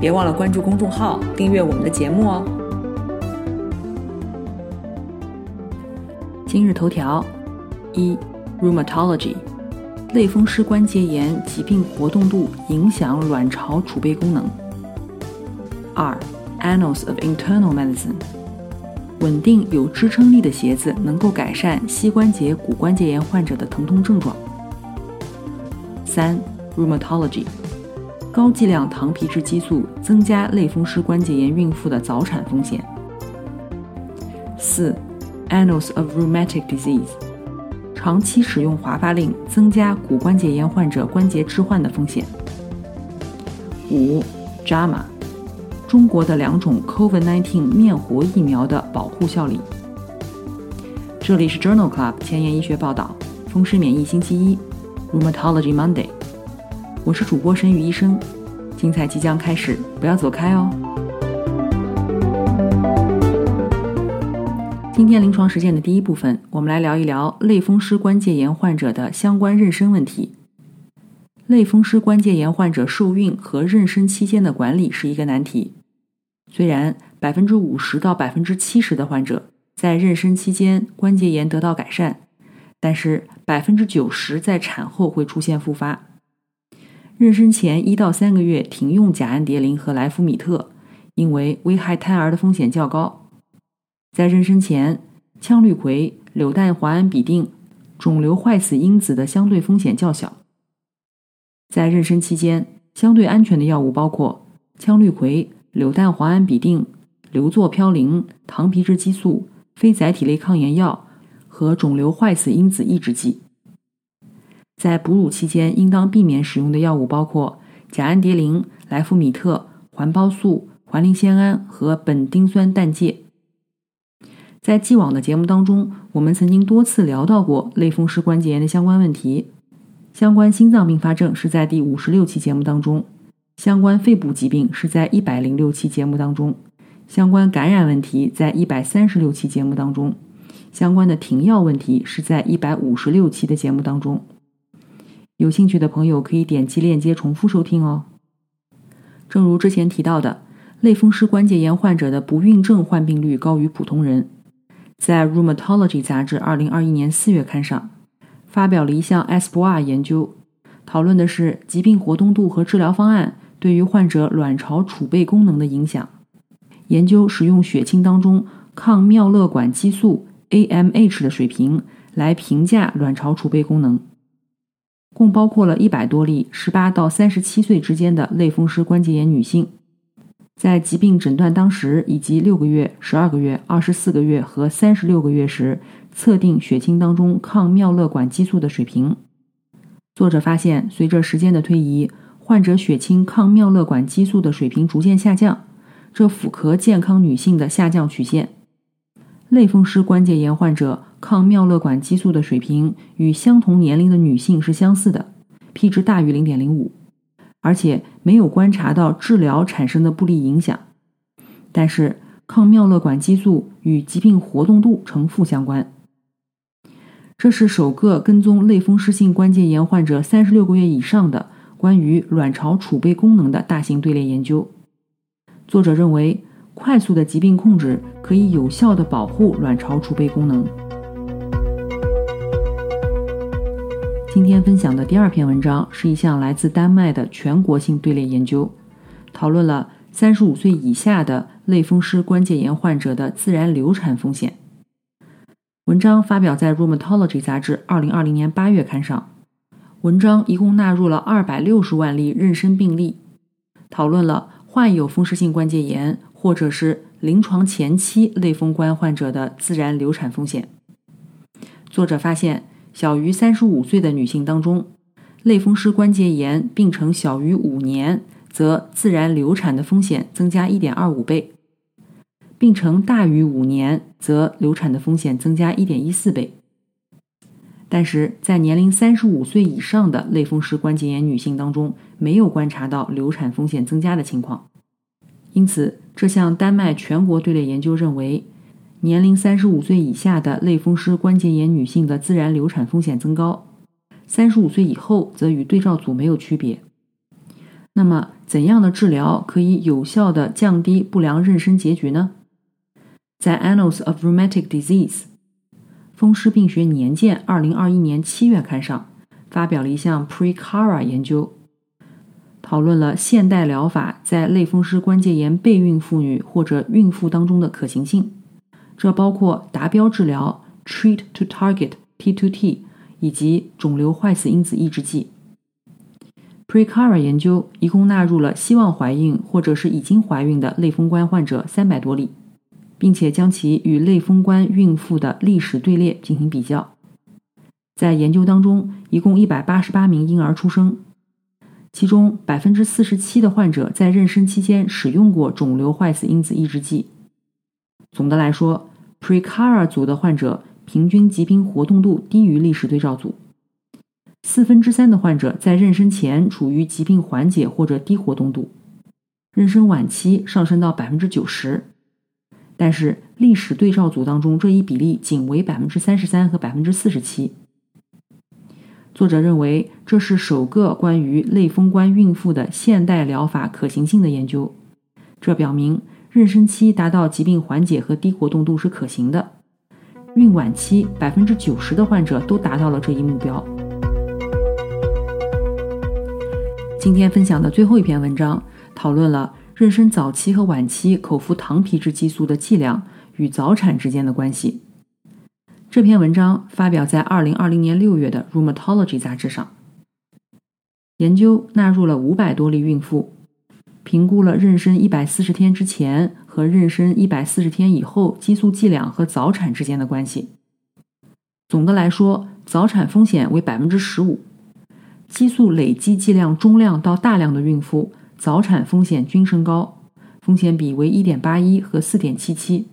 别忘了关注公众号，订阅我们的节目哦。今日头条：一，Rheumatology，类风湿关节炎疾病活动度影响卵巢储备功能。二，Annals of Internal Medicine，稳定有支撑力的鞋子能够改善膝关节骨关节炎患者的疼痛症状。三，Rheumatology。高剂量糖皮质激素增加类风湿关节炎孕妇的早产风险。四，Annals of Rheumatic Disease，长期使用华发令增加骨关节炎患者关节置换的风险。五，JAMA，中国的两种 COVID-19 面活疫苗的保护效力。这里是 Journal Club 前沿医学报道，风湿免疫星期一，Rheumatology Monday。我是主播沈宇医生，精彩即将开始，不要走开哦。今天临床实践的第一部分，我们来聊一聊类风湿关节炎患者的相关妊娠问题。类风湿关节炎患者受孕和妊娠期间的管理是一个难题。虽然百分之五十到百分之七十的患者在妊娠期间关节炎得到改善，但是百分之九十在产后会出现复发。妊娠前一到三个月停用甲氨蝶呤和莱夫米特，因为危害胎儿的风险较高。在妊娠前，羟氯喹、柳氮磺胺吡啶、肿瘤坏死因子的相对风险较小。在妊娠期间，相对安全的药物包括羟氯喹、柳氮磺胺吡啶、硫唑嘌呤、糖皮质激素、非甾体类抗炎药和肿瘤坏死因子抑制剂。在哺乳期间，应当避免使用的药物包括甲氨蝶呤、莱夫米特、环孢素、环磷酰胺和苯丁酸氮介。在既往的节目当中，我们曾经多次聊到过类风湿关节炎的相关问题。相关心脏并发症是在第五十六期节目当中，相关肺部疾病是在一百零六期节目当中，相关感染问题在一百三十六期节目当中，相关的停药问题是在一百五十六期的节目当中。有兴趣的朋友可以点击链接重复收听哦。正如之前提到的，类风湿关节炎患者的不孕症患病率高于普通人。在《Rheumatology》杂志二零二一年四月刊上，发表了一项 ESPOIR 研究，讨论的是疾病活动度和治疗方案对于患者卵巢储备功能的影响。研究使用血清当中抗妙乐管激素 AMH 的水平来评价卵巢储备功能。共包括了一百多例十八到三十七岁之间的类风湿关节炎女性，在疾病诊断当时以及六个月、十二个月、二十四个月和三十六个月时，测定血清当中抗妙乐管激素的水平。作者发现，随着时间的推移，患者血清抗妙乐管激素的水平逐渐下降，这符合健康女性的下降曲线。类风湿关节炎患者。抗妙乐管激素的水平与相同年龄的女性是相似的，p 值大于零点零五，而且没有观察到治疗产生的不利影响。但是，抗妙乐管激素与疾病活动度呈负相关。这是首个跟踪类风湿性关节炎患者三十六个月以上的关于卵巢储备功能的大型队列研究。作者认为，快速的疾病控制可以有效的保护卵巢储备功能。今天分享的第二篇文章是一项来自丹麦的全国性队列研究，讨论了三十五岁以下的类风湿关节炎患者的自然流产风险。文章发表在《Rheumatology》杂志二零二零年八月刊上。文章一共纳入了二百六十万例妊娠病例，讨论了患有风湿性关节炎或者是临床前期类风关患者的自然流产风险。作者发现。小于三十五岁的女性当中，类风湿关节炎病程小于五年，则自然流产的风险增加一点二五倍；病程大于五年，则流产的风险增加一点一四倍。但是在年龄三十五岁以上的类风湿关节炎女性当中，没有观察到流产风险增加的情况。因此，这项丹麦全国队列研究认为，年龄三十五岁以下的类风湿关节炎女性的自然流产风险增高，三十五岁以后则与对照组没有区别。那么，怎样的治疗可以有效的降低不良妊娠结局呢？在《Annals of Rheumatic Disease》风湿病学年鉴二零二一年七月刊上发表了一项 Precara 研究，讨论了现代疗法在类风湿关节炎备孕妇女或者孕妇当中的可行性。这包括达标治疗 （Treat to Target，T2T） 以及肿瘤坏死因子抑制剂。Precara 研究一共纳入了希望怀孕或者是已经怀孕的类风关患者三百多例，并且将其与类风关孕妇的历史队列进行比较。在研究当中，一共一百八十八名婴儿出生，其中百分之四十七的患者在妊娠期间使用过肿瘤坏死因子抑制剂。总的来说，precar 组的患者平均疾病活动度低于历史对照组。四分之三的患者在妊娠前处于疾病缓解或者低活动度，妊娠晚期上升到百分之九十，但是历史对照组当中这一比例仅为百分之三十三和百分之四十七。作者认为这是首个关于类风关孕妇的现代疗法可行性的研究，这表明妊娠期达到疾病缓解和低活动度是可行的，孕晚期百分之九十的患者都达到了这一目标。今天分享的最后一篇文章，讨论了妊娠早期和晚期口服糖皮质激素的剂量与早产之间的关系。这篇文章发表在二零二零年六月的《Rheumatology》杂志上。研究纳入了五百多例孕妇，评估了妊娠一百四十天之前和妊娠一百四十天以后激素剂量和早产之间的关系。总的来说，早产风险为百分之十五。激素累积剂量中量到大量的孕妇，早产风险均升高，风险比为1.81和4.77。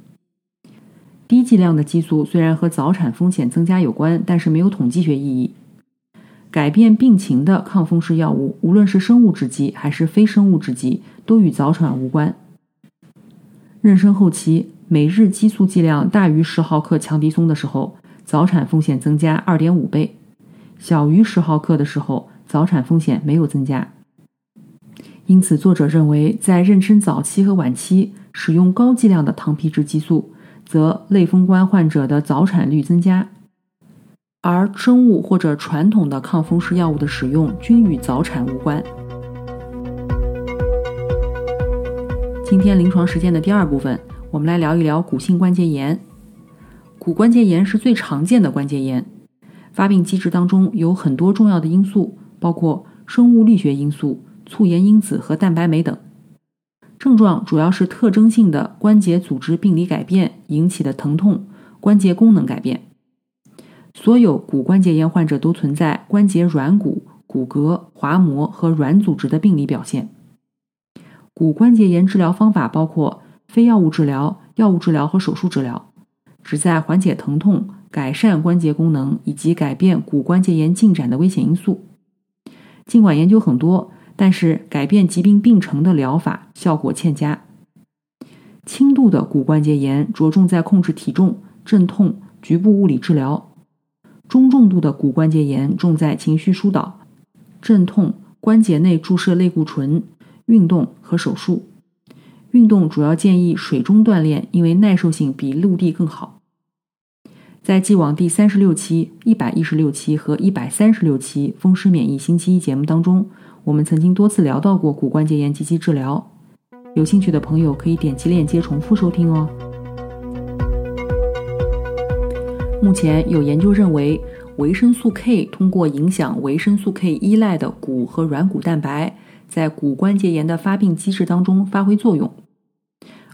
低剂量的激素虽然和早产风险增加有关，但是没有统计学意义。改变病情的抗风湿药物，无论是生物制剂还是非生物制剂，都与早产无关。妊娠后期每日激素剂量大于十毫克强敌松的时候，早产风险增加2.5倍。小于十毫克的时候，早产风险没有增加。因此，作者认为，在妊娠早期和晚期使用高剂量的糖皮质激素，则类风关患者的早产率增加；而生物或者传统的抗风湿药物的使用均与早产无关。今天临床实践的第二部分，我们来聊一聊骨性关节炎。骨关节炎是最常见的关节炎。发病机制当中有很多重要的因素，包括生物力学因素、促炎因子和蛋白酶等。症状主要是特征性的关节组织病理改变引起的疼痛、关节功能改变。所有骨关节炎患者都存在关节软骨、骨骼、滑膜和软组织的病理表现。骨关节炎治疗方法包括非药物治疗、药物治疗和手术治疗，旨在缓解疼痛。改善关节功能以及改变骨关节炎进展的危险因素。尽管研究很多，但是改变疾病病程的疗法效果欠佳。轻度的骨关节炎着重在控制体重、镇痛、局部物理治疗；中重度的骨关节炎重在情绪疏导、镇痛、关节内注射类固醇、运动和手术。运动主要建议水中锻炼，因为耐受性比陆地更好。在既往第三十六期、一百一十六期和一百三十六期风湿免疫星期一节目当中，我们曾经多次聊到过骨关节炎及其治疗。有兴趣的朋友可以点击链接重复收听哦。目前有研究认为，维生素 K 通过影响维生素 K 依赖的骨和软骨蛋白，在骨关节炎的发病机制当中发挥作用，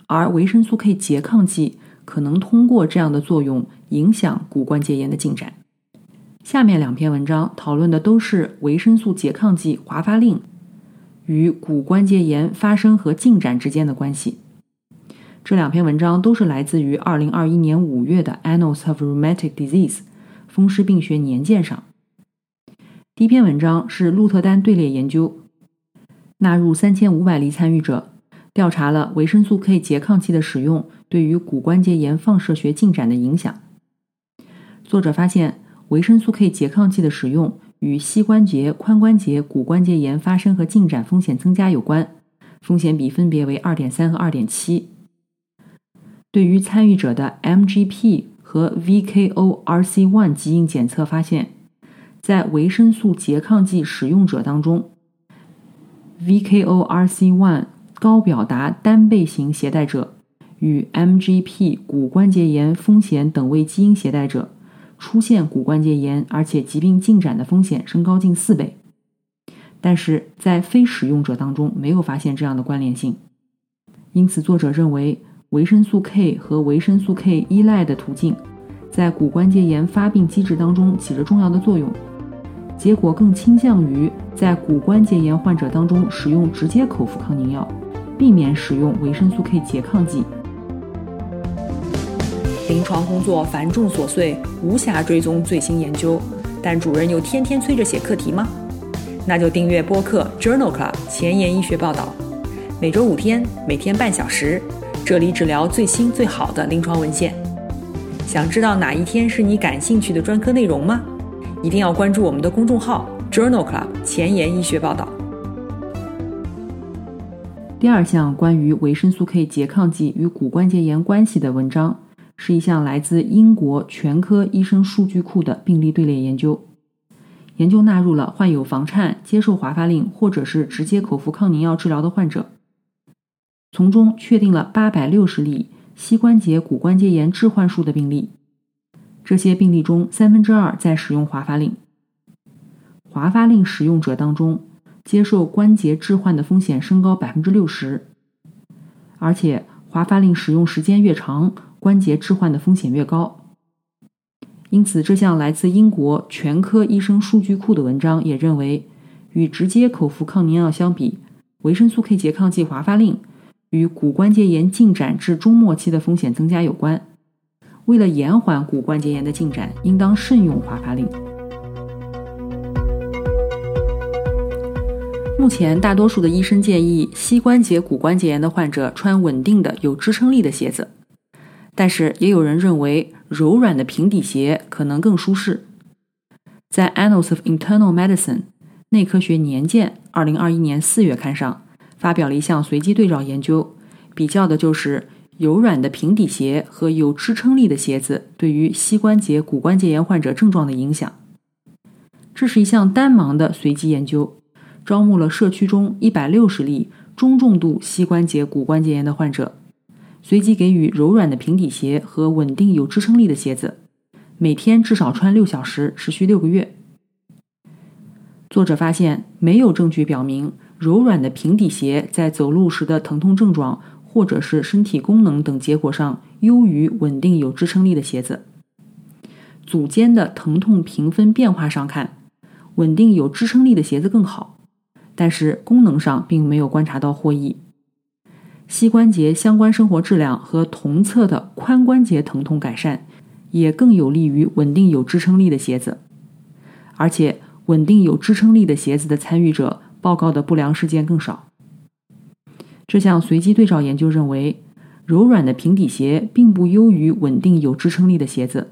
而维生素 K 拮抗剂。可能通过这样的作用影响骨关节炎的进展。下面两篇文章讨论的都是维生素拮抗剂华发令与骨关节炎发生和进展之间的关系。这两篇文章都是来自于2021年5月的《Annals of Rheumatic Disease》风湿病学年鉴上。第一篇文章是鹿特丹队列研究，纳入3500例参与者，调查了维生素 K 拮抗剂的使用对于骨关节炎放射学进展的影响。作者发现，维生素 K 拮抗剂的使用与膝关节、髋关节、骨关节炎发生和进展风险增加有关，风险比分别为2.3和2.7。对于参与者的 MGP 和 VKO-RC1 基因检测发现，在维生素拮抗剂使用者当中，VKO-RC1 高表达单倍型携带者与 MGP 骨关节炎风险等位基因携带者出现骨关节炎，而且疾病进展的风险升高近四倍。但是在非使用者当中没有发现这样的关联性，因此作者认为。维生素 K 和维生素 K 依赖的途径，在骨关节炎发病机制当中起着重要的作用。结果更倾向于在骨关节炎患者当中使用直接口服抗凝药，避免使用维生素 K 拮抗剂。临床工作繁重琐碎，无暇追踪最新研究，但主任又天天催着写课题吗？那就订阅播客 Journal Club 前沿医学报道，每周五天，每天半小时。这里只聊最新最好的临床文献。想知道哪一天是你感兴趣的专科内容吗？一定要关注我们的公众号 Journal Club 前沿医学报道。第二项关于维生素 K 拮抗剂与骨关节炎关系的文章，是一项来自英国全科医生数据库的病例队列研究。研究纳入了患有房颤、接受华发令或者是直接口服抗凝药治疗的患者。从中确定了八百六十例膝关节骨关节炎置换术的病例，这些病例中三分之二在使用华发令。华发令使用者当中，接受关节置换的风险升高百分之六十，而且华发令使用时间越长，关节置换的风险越高。因此，这项来自英国全科医生数据库的文章也认为，与直接口服抗凝药相比，维生素 K 拮抗剂华发令。与骨关节炎进展至中末期的风险增加有关。为了延缓骨关节炎的进展，应当慎用华发令。目前，大多数的医生建议膝关节骨关节炎的患者穿稳定的、有支撑力的鞋子，但是也有人认为柔软的平底鞋可能更舒适。在《Annals of Internal Medicine》内科学年鉴二零二一年四月刊上。发表了一项随机对照研究，比较的就是柔软的平底鞋和有支撑力的鞋子对于膝关节骨关节炎患者症状的影响。这是一项单盲的随机研究，招募了社区中一百六十例中重度膝关节骨关节炎的患者，随机给予柔软的平底鞋和稳定有支撑力的鞋子，每天至少穿六小时，持续六个月。作者发现，没有证据表明。柔软的平底鞋在走路时的疼痛症状，或者是身体功能等结果上优于稳定有支撑力的鞋子。组间的疼痛评分变化上看，稳定有支撑力的鞋子更好，但是功能上并没有观察到获益。膝关节相关生活质量和同侧的髋关节疼痛改善，也更有利于稳定有支撑力的鞋子。而且，稳定有支撑力的鞋子的参与者。报告的不良事件更少。这项随机对照研究认为，柔软的平底鞋并不优于稳定有支撑力的鞋子。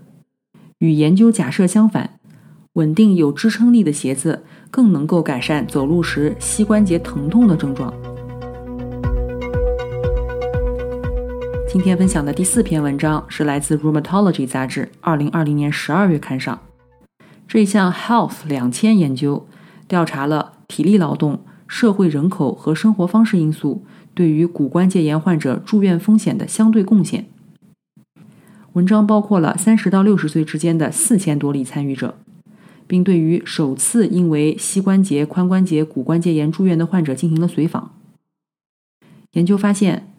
与研究假设相反，稳定有支撑力的鞋子更能够改善走路时膝关节疼痛的症状。今天分享的第四篇文章是来自《Rheumatology》杂志二零二零年十二月刊上。这一项 Health 两千研究调查了。体力劳动、社会人口和生活方式因素对于骨关节炎患者住院风险的相对贡献。文章包括了三十到六十岁之间的四千多例参与者，并对于首次因为膝关节、髋关节、骨关节炎住院的患者进行了随访。研究发现，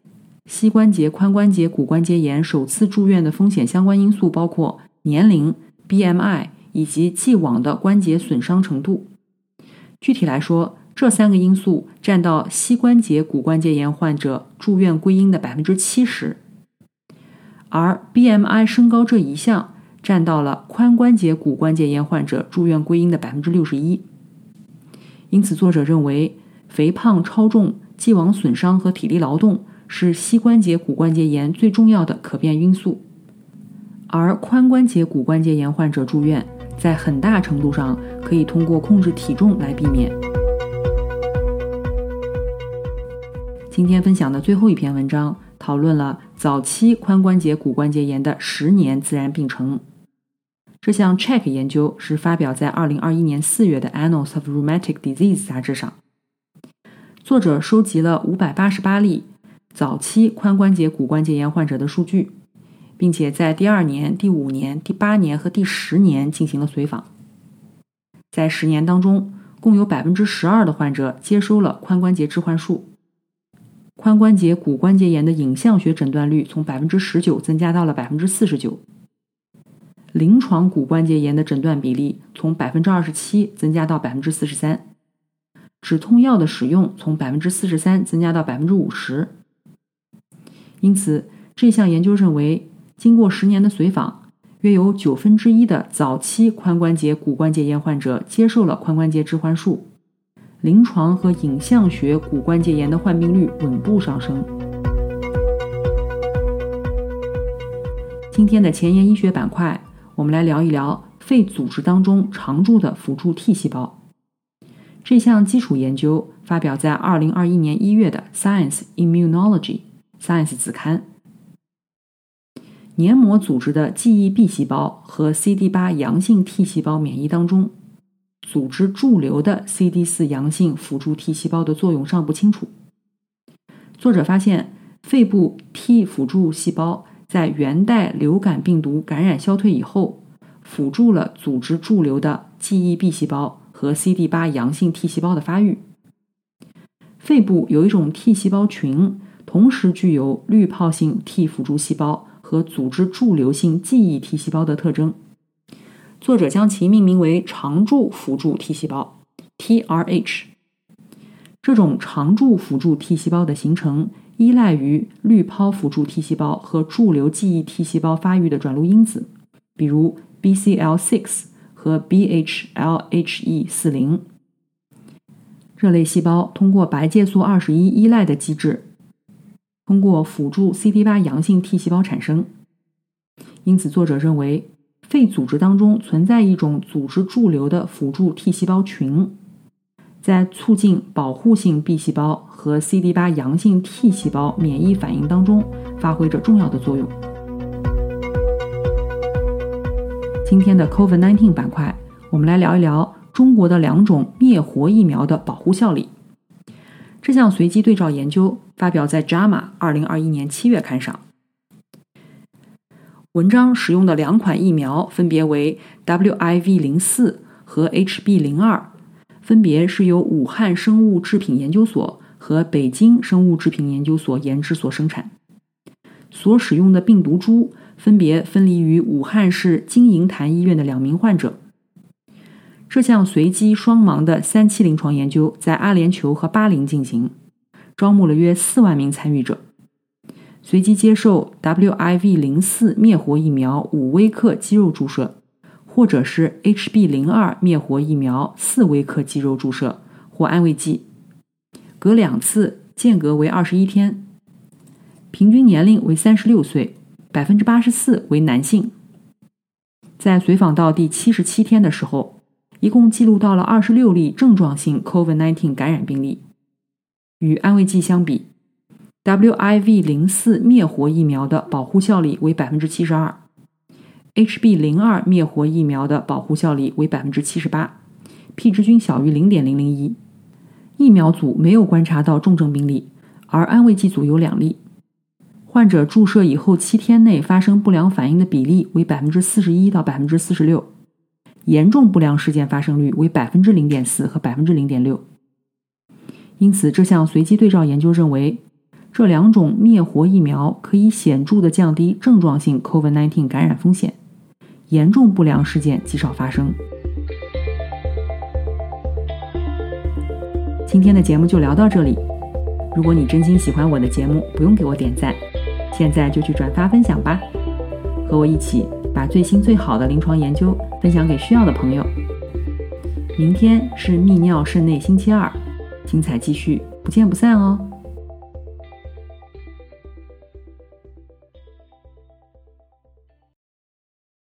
膝关节、髋关节、骨关节炎首次住院的风险相关因素包括年龄、BMI 以及既往的关节损伤程度。具体来说，这三个因素占到膝关节骨关节炎患者住院归因的百分之七十。而 BMI 升高这一项占到了髋关节骨关节炎患者住院归因的百分之六十一。因此，作者认为，肥胖、超重、既往损伤和体力劳动是膝关节骨关节炎最重要的可变因素，而髋关节骨关节炎患者住院在很大程度上可以通过控制体重来避免。今天分享的最后一篇文章讨论了早期髋关节骨关节炎的十年自然病程。这项 Check 研究是发表在2021年4月的《Annals of Rheumatic Disease》杂志上。作者收集了588例早期髋关节骨关节炎患者的数据，并且在第二年、第五年、第八年和第十年进行了随访。在十年当中，共有12%的患者接收了髋关节置换术。髋关节骨关节炎的影像学诊断率从百分之十九增加到了百分之四十九，临床骨关节炎的诊断比例从百分之二十七增加到百分之四十三，止痛药的使用从百分之四十三增加到百分之五十。因此，这项研究认为，经过十年的随访，约有九分之一的早期髋关节骨关节炎患者接受了髋关节置换术。临床和影像学骨关节炎的患病率稳步上升。今天的前沿医学板块，我们来聊一聊肺组织当中常驻的辅助 T 细胞。这项基础研究发表在2021年1月的《Science Immunology》Science 子刊。黏膜组织的记忆 B 细胞和 CD8 阳性 T 细胞免疫当中。组织驻留的 CD4 阳性辅助 T 细胞的作用尚不清楚。作者发现，肺部 T 辅助细胞在元代流感病毒感染消退以后，辅助了组织驻留的记忆 B 细胞和 CD8 阳性 T 细胞的发育。肺部有一种 T 细胞群，同时具有滤泡性 T 辅助细胞和组织驻留性记忆 T 细胞的特征。作者将其命名为常驻辅助 T 细胞 （TRH）。这种常驻辅助 T 细胞的形成依赖于滤泡辅助 T 细胞和驻留记忆 T 细胞发育的转录因子，比如 BCL6 和 BHLHE40。这类细胞通过白介素二十一依赖的机制，通过辅助 CD8 阳性 T 细胞产生。因此，作者认为。肺组织当中存在一种组织驻留的辅助 T 细胞群，在促进保护性 B 细胞和 CD8 阳性 T 细胞免疫反应当中发挥着重要的作用。今天的 COVID-19 板块，我们来聊一聊中国的两种灭活疫苗的保护效力。这项随机对照研究发表在《JAMA》二零二一年七月刊上。文章使用的两款疫苗分别为 WIV 零四和 HB 零二，分别是由武汉生物制品研究所和北京生物制品研究所研制所生产。所使用的病毒株分别分离于武汉市金银潭医院的两名患者。这项随机双盲的三期临床研究在阿联酋和巴林进行，招募了约四万名参与者。随机接受 WIV 零四灭活疫苗五微克肌肉注射，或者是 HB 零二灭活疫苗四微克肌肉注射或安慰剂，隔两次，间隔为二十一天，平均年龄为三十六岁，百分之八十四为男性。在随访到第七十七天的时候，一共记录到了二十六例症状性 COVID-19 感染病例，与安慰剂相比。WIV 零四灭活疫苗的保护效力为百分之七十二，HB 零二灭活疫苗的保护效力为百分之七十八，P 值均小于零点零零一。疫苗组没有观察到重症病例，而安慰剂组有两例。患者注射以后七天内发生不良反应的比例为百分之四十一到百分之四十六，严重不良事件发生率为百分之零点四和百分之零点六。因此，这项随机对照研究认为。这两种灭活疫苗可以显著的降低症状性 COVID-19 感染风险，严重不良事件极少发生。今天的节目就聊到这里。如果你真心喜欢我的节目，不用给我点赞，现在就去转发分享吧。和我一起把最新最好的临床研究分享给需要的朋友。明天是泌尿肾内星期二，精彩继续，不见不散哦。